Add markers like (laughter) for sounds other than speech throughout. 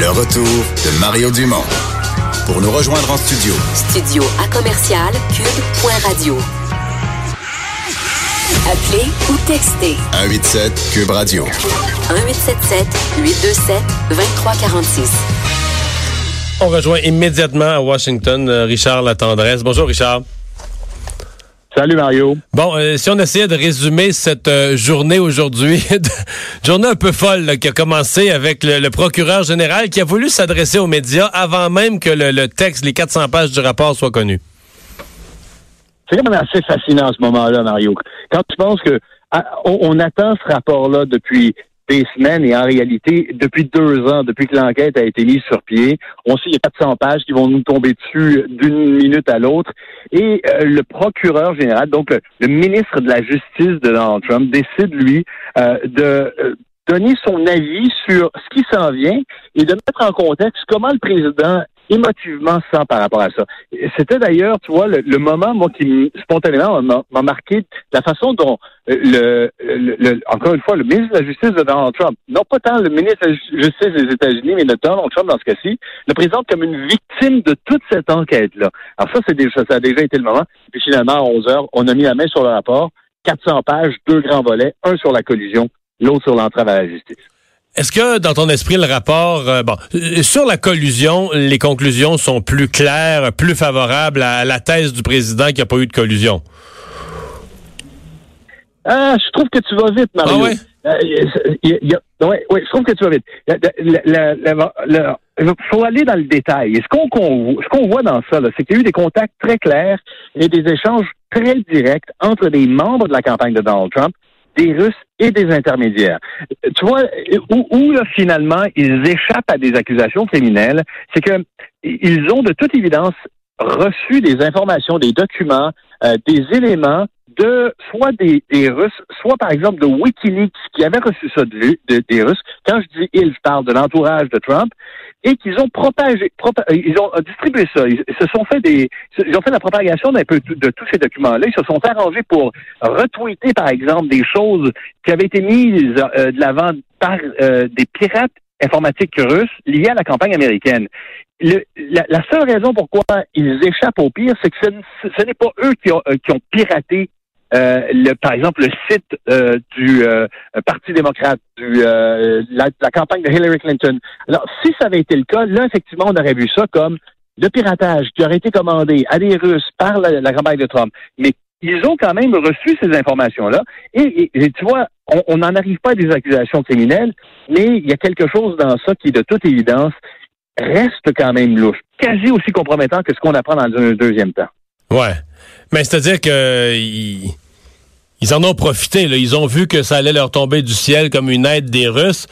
Le retour de Mario Dumont. Pour nous rejoindre en studio. Studio à commercial cube.radio. Appelez ou textez. 187 Cube Radio. 1877 827 2346. On rejoint immédiatement à Washington euh, Richard Latendresse. Bonjour Richard. Salut Mario. Bon, euh, si on essayait de résumer cette euh, journée aujourd'hui, (laughs) journée un peu folle là, qui a commencé avec le, procureur général qui a voulu s'adresser aux médias avant même que le, texte, les 400 pages du rapport soient connus. C'est quand même assez fascinant à ce moment-là, Mario. Quand tu penses que ah, on attend ce rapport-là depuis des semaines et en réalité, depuis deux ans, depuis que l'enquête a été mise sur pied, on sait qu'il y a 400 pages qui vont nous tomber dessus d'une minute à l'autre. Et euh, le procureur général, donc le, ministre de la Justice de Donald Trump, décide, lui, euh, de euh, donner son avis sur ce qui s'en vient et de mettre en contexte comment le président émotivement sent par rapport à ça. C'était d'ailleurs, tu vois, le, moment, moi, qui spontanément m'a marqué la façon dont euh, le, encore une fois, le ministre de la Justice de Donald Trump, non pas tant le ministre de la Justice des États-Unis, mais de Donald Trump dans ce cas-ci, le présente comme une victime de toute cette enquête-là. Alors ça, c'est déjà, ça a déjà été le moment. Puis finalement, à 11 heures, on a mis la main sur le rapport. 400 pages, deux grands volets, un sur la collusion, l'autre sur l'entrave à la justice. Est-ce que dans ton esprit, le rapport, euh, bon, euh, sur la collusion, les conclusions sont plus claires, plus favorables à, la thèse du président qu'il n'y a pas eu de collusion? Ah, je trouve que tu vas vite, Mario. Ah ouais? Euh, je trouve que tu vas vite. Il faut aller dans le détail. ce qu'on ce qu'on voit dans ça, c'est qu'il y a eu des contacts très clairs et des échanges très directs entre des membres de la campagne de Donald Trump des Russes et des intermédiaires. Tu vois, où, finalement ils échappent à des accusations criminelles, c'est que ils ont de toute évidence reçu des informations, des documents, euh, des éléments de soit des, Russes, soit par exemple de Wikileaks qui avait reçu ça de, des Russes. Quand je dis ils, je parle de l'entourage de Trump et qu'ils ont propagé, ils ont distribué ça. Ils, se sont fait des, ils ont fait la propagation d'un peu de tous ces documents-là. Ils se sont arrangés pour retweeter, par exemple, des choses qui avaient été mises euh, de l'avant par euh, des pirates informatiques russes liés à la campagne américaine. Le, la, seule raison pourquoi ils échappent au pire, c'est que ce, n'est pas eux qui ont, euh, qui ont piraté euh, le, par exemple, le site euh, du euh, Parti démocrate, du, la, la, campagne de Hillary Clinton. Alors, si ça avait été le cas, là, effectivement, on aurait vu ça comme le piratage qui aurait été commandé à des Russes par la, campagne de Trump. Mais ils ont quand même reçu ces informations-là. Et, tu vois, on n'en arrive pas à des accusations criminelles, mais il y a quelque chose dans ça qui, de toute évidence, reste quand même louche, quasi aussi compromettant que ce qu'on apprend dans un deuxième temps. Ouais. Mais c'est-à-dire que ils, en ont profité. Là. Ils ont vu que ça allait leur tomber du ciel comme une aide des Russes.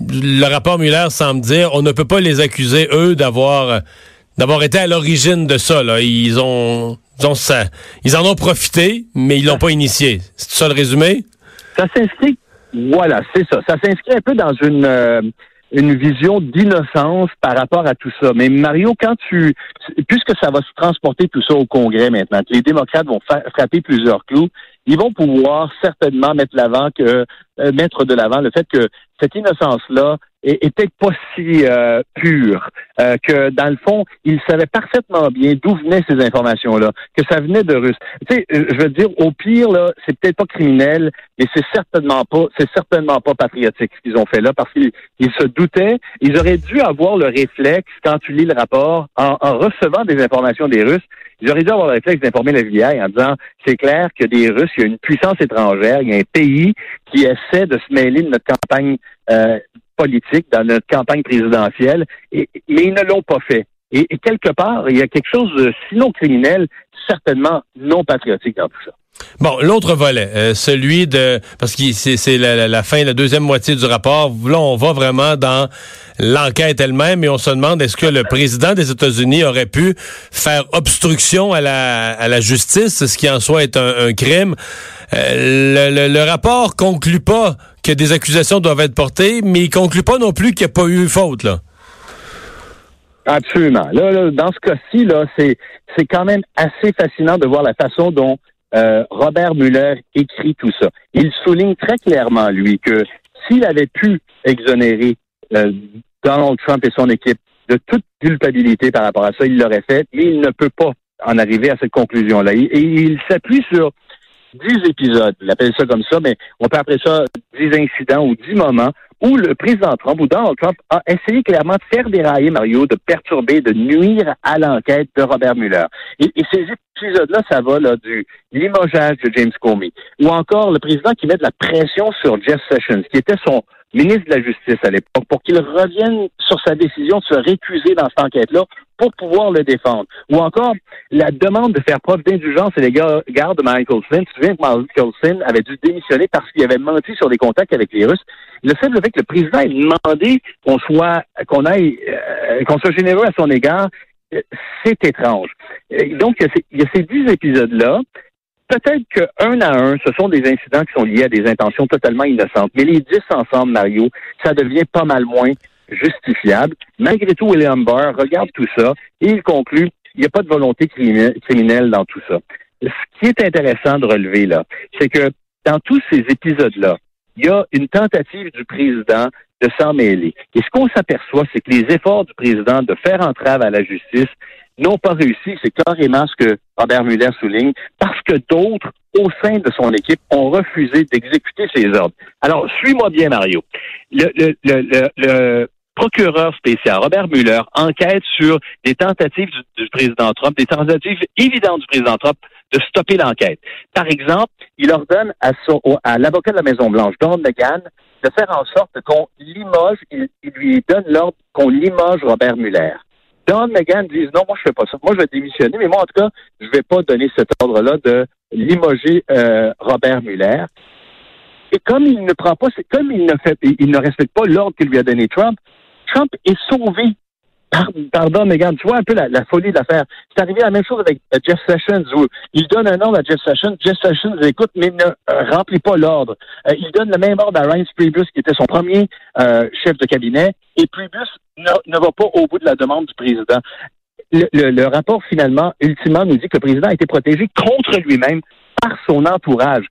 Le rapport Muller semble dire on ne peut pas les accuser, eux, d'avoir d'avoir été à l'origine de ça. Là. Ils ont, ils ont ça. Ils en ont profité, mais ils l'ont pas initié. C'est ça le résumé? Ça s'inscrit. Voilà, c'est ça. Ça s'inscrit un peu dans une euh, une vision d'innocence par rapport à tout ça. Mais Mario, quand tu, puisque ça va se transporter tout ça au Congrès maintenant, les démocrates vont frapper plusieurs clous, ils vont pouvoir certainement mettre l'avant que euh, mettre de l'avant le fait que cette innocence-là était pas si euh, pure euh, que dans le fond, il savait parfaitement bien d'où venaient ces informations-là, que ça venait de Russes. Tu sais, je veux dire, au pire là, c'est peut-être pas criminel, mais c'est certainement pas, c'est certainement pas patriotique ce qu'ils ont fait là, parce qu'ils se doutaient. Ils auraient dû avoir le réflexe quand tu lis le rapport, en, en recevant des informations des Russes, auraient dû avoir le réflexe d'informer la FBI en disant c'est clair que des Russes, il y a une puissance étrangère, il y a un pays qui essaie de se mêler de notre campagne euh, politique, dans notre campagne présidentielle, et, mais ils ne l'ont pas fait. Et, quelque part, il y a quelque chose de sinon criminel, certainement non patriotique dans tout ça. Bon, l'autre volet, euh, celui de parce que c'est la, la, fin, la deuxième moitié du rapport. Là, on va vraiment dans l'enquête elle-même et on se demande est-ce que le président des États-Unis aurait pu faire obstruction à la, à la justice, ce qui en soi est un, crime? Euh, le, le, rapport conclut pas que des accusations doivent être portées, mais il conclut pas non plus qu'il n'y a pas eu faute là. Absolument. Là, dans ce cas-ci, là, c'est c'est quand même assez fascinant de voir la façon dont euh, Robert Muller écrit tout ça. Il souligne très clairement, lui, que s'il avait pu exonérer euh, Donald Trump et son équipe de toute culpabilité par rapport à ça, il l'aurait fait, mais il ne peut pas en arriver à cette conclusion-là. Et, il s'appuie sur dix épisodes, il appelle ça comme ça, mais on peut appeler ça dix incidents ou dix moments où le président Trump ou Donald Trump a essayé clairement de faire dérailler Mario, de perturber, de nuire à l'enquête de Robert Mueller. Et, ces épisodes-là, ça va là, du limogeage de James Comey, ou encore le président qui met de la pression sur Jeff Sessions, qui était son ministre de la Justice à l'époque, pour qu'il revienne sur sa décision de se récuser dans cette enquête-là pour pouvoir le défendre. Ou encore, la demande de faire preuve d'indulgence à l'égard de Michael Flynn. Tu te que Michael Flynn avait dû démissionner parce qu'il avait menti sur les contacts avec les Russes. Le simple fait que le président ait demandé qu'on soit, euh, généreux à son égard, c'est étrange. Donc, il y a ces dix épisodes-là peut-être qu'un à un, ce sont des incidents qui sont liés à des intentions totalement innocentes. Mais les dix ensemble, Mario, ça devient pas mal moins justifiable. Malgré tout, William Barr regarde tout ça et il conclut il n'y a pas de volonté criminelle dans tout ça. Ce qui est intéressant de relever là, c'est que dans tous ces épisodes-là, il y a une tentative du président de s'en mêler. Et ce qu'on s'aperçoit, c'est que les efforts du président de faire entrave à la justice n'ont pas réussi. C'est carrément ce que Robert Muller souligne, parce que d'autres au sein de son équipe ont refusé d'exécuter ses ordres. Alors, suis-moi bien, Mario. Le, le, le, le, procureur spécial, Robert Muller, enquête sur des tentatives du, président Trump, des tentatives évidentes du président Trump de stopper l'enquête. Par exemple, il ordonne à, l'avocat de la Maison-Blanche, Don McGahn, de faire en sorte qu'on limoge, il, lui donne l'ordre qu'on limoge Robert Muller. Don McGahn dit non, moi je fais pas ça. Moi je vais démissionner, mais moi en tout cas, je vais pas donner cet ordre-là de limoger euh, Robert Muller. Et comme il ne prend pas, comme il ne fait, il ne respecte pas l'ordre qu'il lui a donné Trump, Trump est sauvé Pardon, Megan, tu vois un peu la, folie de l'affaire. C'est arrivé la même chose avec euh, Jeff Sessions où il donne un ordre à Jeff Sessions. Jeff Sessions écoute, mais ne euh, remplit pas l'ordre. Euh, il donne le même ordre à Ryan Priebus, qui était son premier chef de cabinet, et Priebus ne, ne, va pas au bout de la demande du président. Le, le rapport, finalement, ultimement, nous dit que le président a été protégé contre lui-même par son entourage.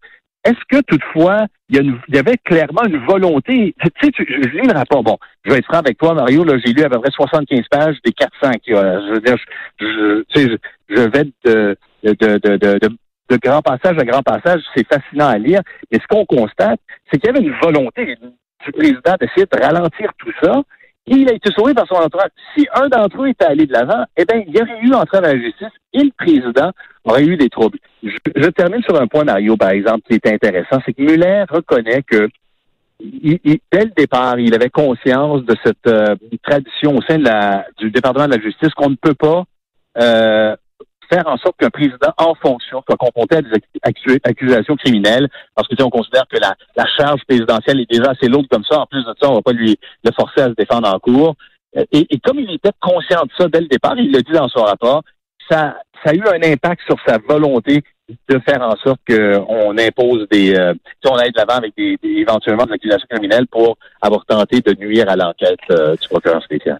Est-ce que toutefois, il y, avait clairement une volonté, tu sais, je lis le rapport, bon, je vais être franc avec toi, Mario, là, j'ai lu à peu près 75 pages des 400 qui, je veux dire, je, tu sais, je, vais de, de, de, de, de grand passage à grand passage, c'est fascinant à lire, mais ce qu'on constate, c'est qu'il y avait une volonté du président d'essayer de ralentir tout ça, il a été sauvé par son entourage. Si un d'entre eux était allé de l'avant, eh bien, il y aurait eu entrave à la justice et le président aurait eu des troubles. Je, termine sur un point, Mario, par exemple, qui est intéressant, c'est que Muller reconnaît que dès le départ, il avait conscience de cette euh, tradition au sein de la, du département de la justice qu'on ne peut pas euh, faire en sorte qu'un président en fonction soit confronté à des accusations criminelles, parce que si on considère que la, charge présidentielle est déjà assez lourde comme ça, en plus de ça, on va pas lui le forcer à se défendre en cours. Et, et comme il était conscient de ça dès le départ, il le dit dans son rapport, ça, ça a eu un impact sur sa volonté de faire en sorte qu'on impose des, euh, on aille de l'avant avec des, éventuellement des accusations criminelles pour avoir tenté de nuire à l'enquête euh, du procureur spécial.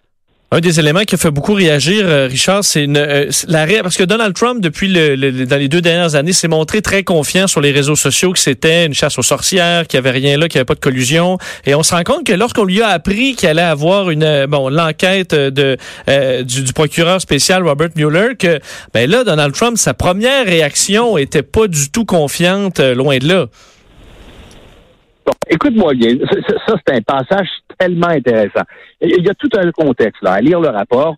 Un des éléments qui a fait beaucoup réagir, euh, Richard, c'est euh, l'arrêt parce que Donald Trump, depuis dans les deux dernières années, s'est montré très confiant sur les réseaux sociaux que c'était une chasse aux sorcières, qu'il n'y avait rien là, qu'il n'y avait pas de collusion. Et on se rend compte que lorsqu'on lui a appris qu'il allait avoir une euh, bon l'enquête de du, procureur spécial Robert Mueller, que ben là, Donald Trump, sa première réaction était pas du tout confiante, loin de là. Bon, écoute-moi bien. Ça, c'est un passage tellement intéressant. Il y a tout un contexte là. À lire le rapport,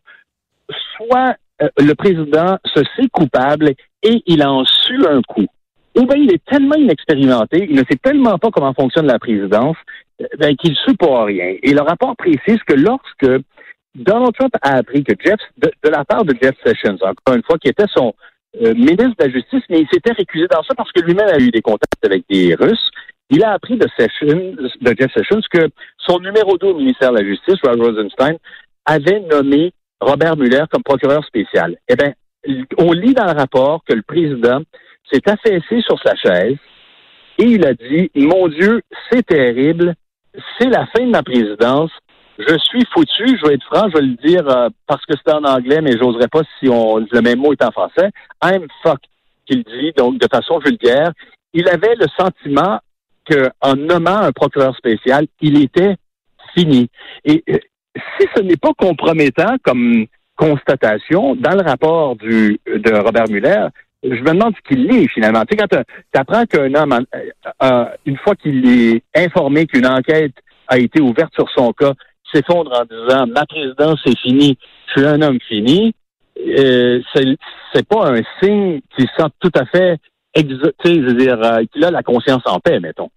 soit euh, le président se sait coupable et il en su un coup. Ou bien il est tellement inexpérimenté, il ne sait tellement pas comment fonctionne la présidence, euh, ben, qu'il ne sait pas rien. Et le rapport précise que lorsque Donald Trump a appris que Jeff, de, la part de Jeff Sessions, encore une fois, qui était son euh, ministre de la Justice, mais il s'était récusé dans ça parce que lui-même a eu des contacts avec des Russes, il a appris de, Sessions, de Jeff Sessions que son numéro 2 au ministère de la Justice, Rod Rosenstein, avait nommé Robert Mueller comme procureur spécial. Eh bien, on lit dans le rapport que le président s'est affaissé sur sa chaise et il a dit, mon Dieu, c'est terrible, c'est la fin de ma présidence, je suis foutu, je vais être franc, je vais le dire euh, parce que c'est en anglais, mais j'oserais pas si on le même mot est en français. I'm fuck qu'il dit, donc de façon vulgaire. Il avait le sentiment qu'en nommant un procureur spécial, il était fini. Et euh, si ce n'est pas compromettant comme constatation dans le rapport du, de Robert Muller, je me demande ce qu'il lit finalement. Tu sais, quand tu apprends qu'un homme, euh, euh, une fois qu'il est informé qu'une enquête a été ouverte sur son cas, s'effondre en disant ma présidence est finie, je suis un homme fini, euh, c'est pas un signe qui sent tout à fait exotique, je veux dire, euh, qu'il a la conscience en paix, mettons.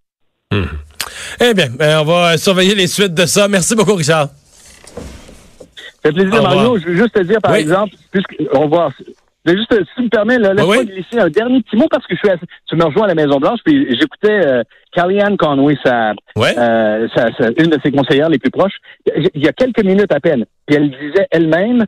Eh bien, ben, on va surveiller les suites de ça. Merci beaucoup, Richard. Ça fait plaisir, Mario. Je veux juste te dire, par exemple, puisqu'on va juste, si tu me permets, laisse-moi glisser un dernier petit mot parce que je suis tu me rejoins à la Maison-Blanche, puis j'écoutais euh, Kellyanne Conway, sa, euh, une de ses conseillères les plus proches, il y a quelques minutes à peine, puis elle disait elle-même,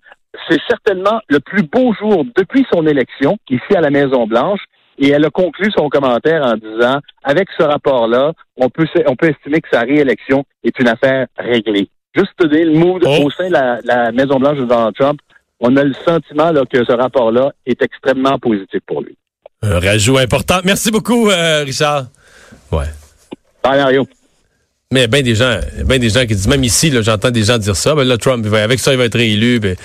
c'est certainement le plus beau jour depuis son élection, ici à la Maison-Blanche, et elle a conclu son commentaire en disant, avec ce rapport-là, on peut, on peut estimer que sa réélection est une affaire réglée. Juste te dire le mood oh. au sein de la, la Maison-Blanche de Donald Trump, on a le sentiment là, que ce rapport-là est extrêmement positif pour lui. Un rajout important. Merci beaucoup, euh, Richard. Ouais. Bye, Mario. Mais bien des gens, ben des gens qui disent, même ici, j'entends des gens dire ça, ben là, Trump, avec ça, il va être réélu. Ben,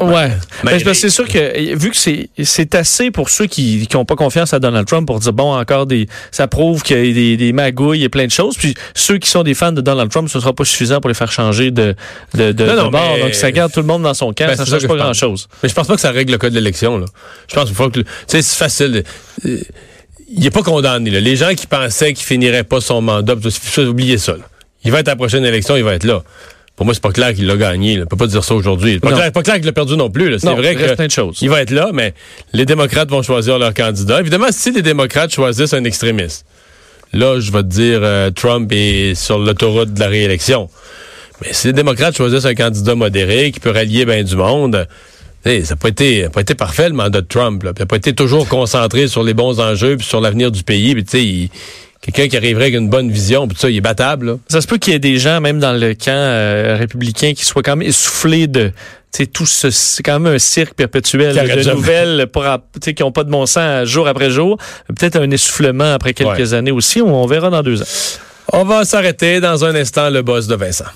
Ouais. Ben, c'est sûr que vu que c'est c'est assez pour ceux qui qui ont pas confiance à Donald Trump pour dire bon encore des ça prouve qu'il y a des, des magouilles et plein de choses puis ceux qui sont des fans de Donald Trump ce sera pas suffisant pour les faire changer de de, de, bord donc ça garde tout le monde dans son camp ben, ça change pas grand chose. Mais je pense pas que ça règle le cas de l'élection là. Je pense qu'il faut que tu sais c'est facile il est pas condamné là. Les gens qui pensaient qu'il finirait pas son mandat, oubliez ça. Là. Il va être à la prochaine élection, il va être là. Pour moi, c'est pas clair qu'il l'a gagné. Il peut pas dire ça aujourd'hui. Pas clair, pas clair qu'il l'a perdu non plus. C'est vrai qu'il va être là, mais les démocrates vont choisir leur candidat. Évidemment, si les démocrates choisissent un extrémiste, là, je vais te dire, euh, Trump est sur l'autoroute de la réélection. Mais si les démocrates choisissent un candidat modéré qui peut rallier bien du monde, ça n'a pas été, pas été parfait le mandat de Trump. Là. Il n'a pas été toujours concentré sur les bons enjeux puis sur l'avenir du pays. Puis, il, quelqu'un qui arriverait avec une bonne vision, puis ça, il est battable. Là. Ça se peut qu'il y ait des gens, même dans le camp euh, républicain, qui soient quand même essoufflés de tout ce, c'est quand même un cirque perpétuel de nouvelles pour, qui n'ont pas de bon sens jour après jour. Peut-être un essoufflement après quelques années aussi. On, on verra dans deux ans. On va s'arrêter dans un instant le boss de Vincent.